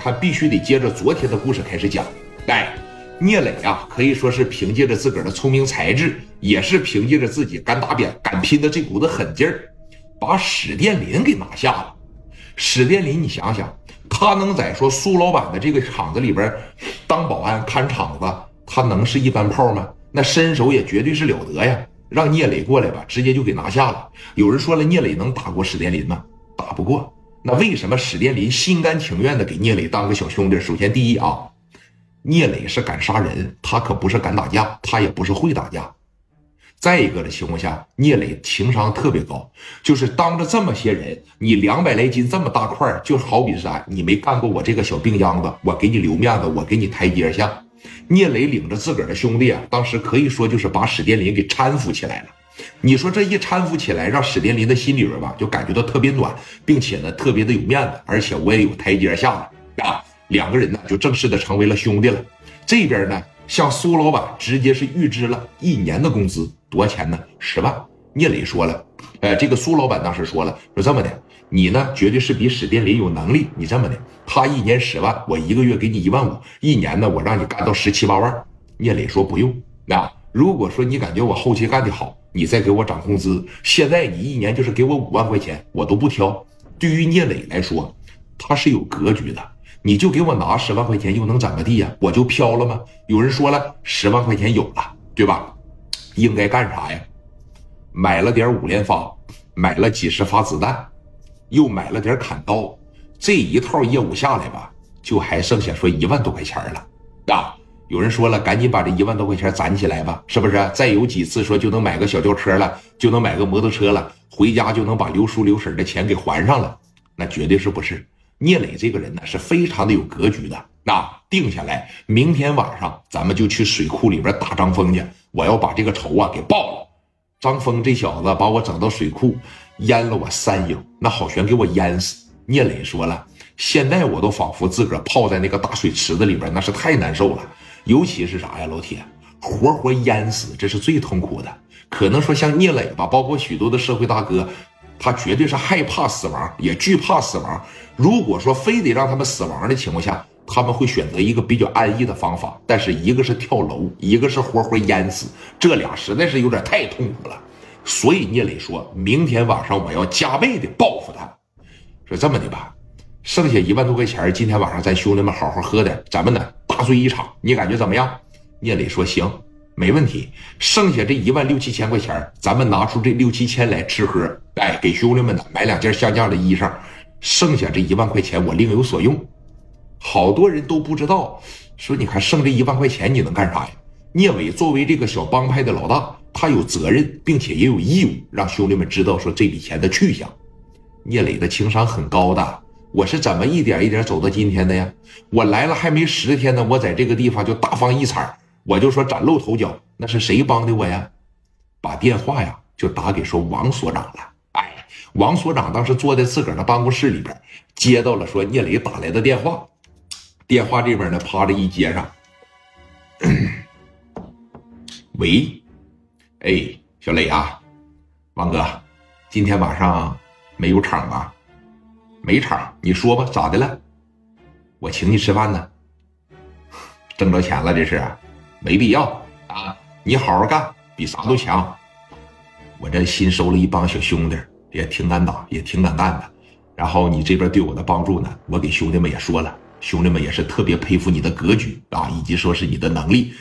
他必须得接着昨天的故事开始讲。哎，聂磊啊，可以说是凭借着自个儿的聪明才智，也是凭借着自己敢打扁敢拼的这股子狠劲儿，把史殿林给拿下了。史殿林，你想想，他能在说苏老板的这个厂子里边当保安看厂子，他能是一般炮吗？那身手也绝对是了得呀！让聂磊过来吧，直接就给拿下了。有人说了，聂磊能打过史殿林吗？打不过。那为什么史殿林心甘情愿的给聂磊当个小兄弟？首先，第一啊，聂磊是敢杀人，他可不是敢打架，他也不是会打架。再一个的情况下，聂磊情商特别高，就是当着这么些人，你两百来斤这么大块就好比是啥？你没干过我这个小病秧子，我给你留面子，我给你台阶下。聂磊领着自个儿的兄弟啊，当时可以说就是把史殿林给搀扶起来了。你说这一搀扶起来，让史殿林的心里边吧，就感觉到特别暖，并且呢，特别的有面子，而且我也有台阶下了啊。两个人呢，就正式的成为了兄弟了。这边呢，向苏老板直接是预支了一年的工资，多少钱呢？十万。聂磊说了，呃，这个苏老板当时说了，说这么的，你呢，绝对是比史殿林有能力。你这么的，他一年十万，我一个月给你一万五，一年呢，我让你干到十七八万。聂磊说不用，啊，如果说你感觉我后期干的好。你再给我涨工资，现在你一年就是给我五万块钱，我都不挑。对于聂磊来说，他是有格局的。你就给我拿十万块钱，又能怎么地呀？我就飘了吗？有人说了，十万块钱有了，对吧？应该干啥呀？买了点五连发，买了几十发子弹，又买了点砍刀，这一套业务下来吧，就还剩下说一万多块钱了啊。有人说了，赶紧把这一万多块钱攒起来吧，是不是？再有几次说就能买个小轿车了，就能买个摩托车了，回家就能把刘叔刘婶的钱给还上了？那绝对是不是？聂磊这个人呢，是非常的有格局的。那定下来，明天晚上咱们就去水库里边打张峰去，我要把这个仇啊给报了。张峰这小子把我整到水库，淹了我三英，那好悬给我淹死。聂磊说了，现在我都仿佛自个儿泡在那个大水池子里边，那是太难受了。尤其是啥呀，老铁，活活淹死，这是最痛苦的。可能说像聂磊吧，包括许多的社会大哥，他绝对是害怕死亡，也惧怕死亡。如果说非得让他们死亡的情况下，他们会选择一个比较安逸的方法。但是一个是跳楼，一个是活活淹死，这俩实在是有点太痛苦了。所以聂磊说明天晚上我要加倍的报复他。说这么的吧，剩下一万多块钱，今天晚上咱兄弟们好好喝点，咱们呢？大醉一场，你感觉怎么样？聂磊说：“行，没问题。剩下这一万六七千块钱，咱们拿出这六七千来吃喝，哎，给兄弟们呢买两件像样的衣裳。剩下这一万块钱，我另有所用。好多人都不知道，说你看剩这一万块钱你能干啥呀？聂伟作为这个小帮派的老大，他有责任，并且也有义务让兄弟们知道说这笔钱的去向。聂磊的情商很高的。”我是怎么一点一点走到今天的呀？我来了还没十天呢，我在这个地方就大放异彩，我就说崭露头角。那是谁帮的我呀？把电话呀就打给说王所长了。哎，王所长当时坐在自个儿的办公室里边，接到了说聂磊打来的电话。电话这边呢，啪的一接上，喂，哎，小磊啊，王哥，今天晚上没有场吧？没场，你说吧，咋的了？我请你吃饭呢。挣着钱了，这是，没必要啊！你好好干，比啥都强。我这新收了一帮小兄弟，也挺敢打，也挺敢干的。然后你这边对我的帮助呢，我给兄弟们也说了，兄弟们也是特别佩服你的格局啊，以及说是你的能力。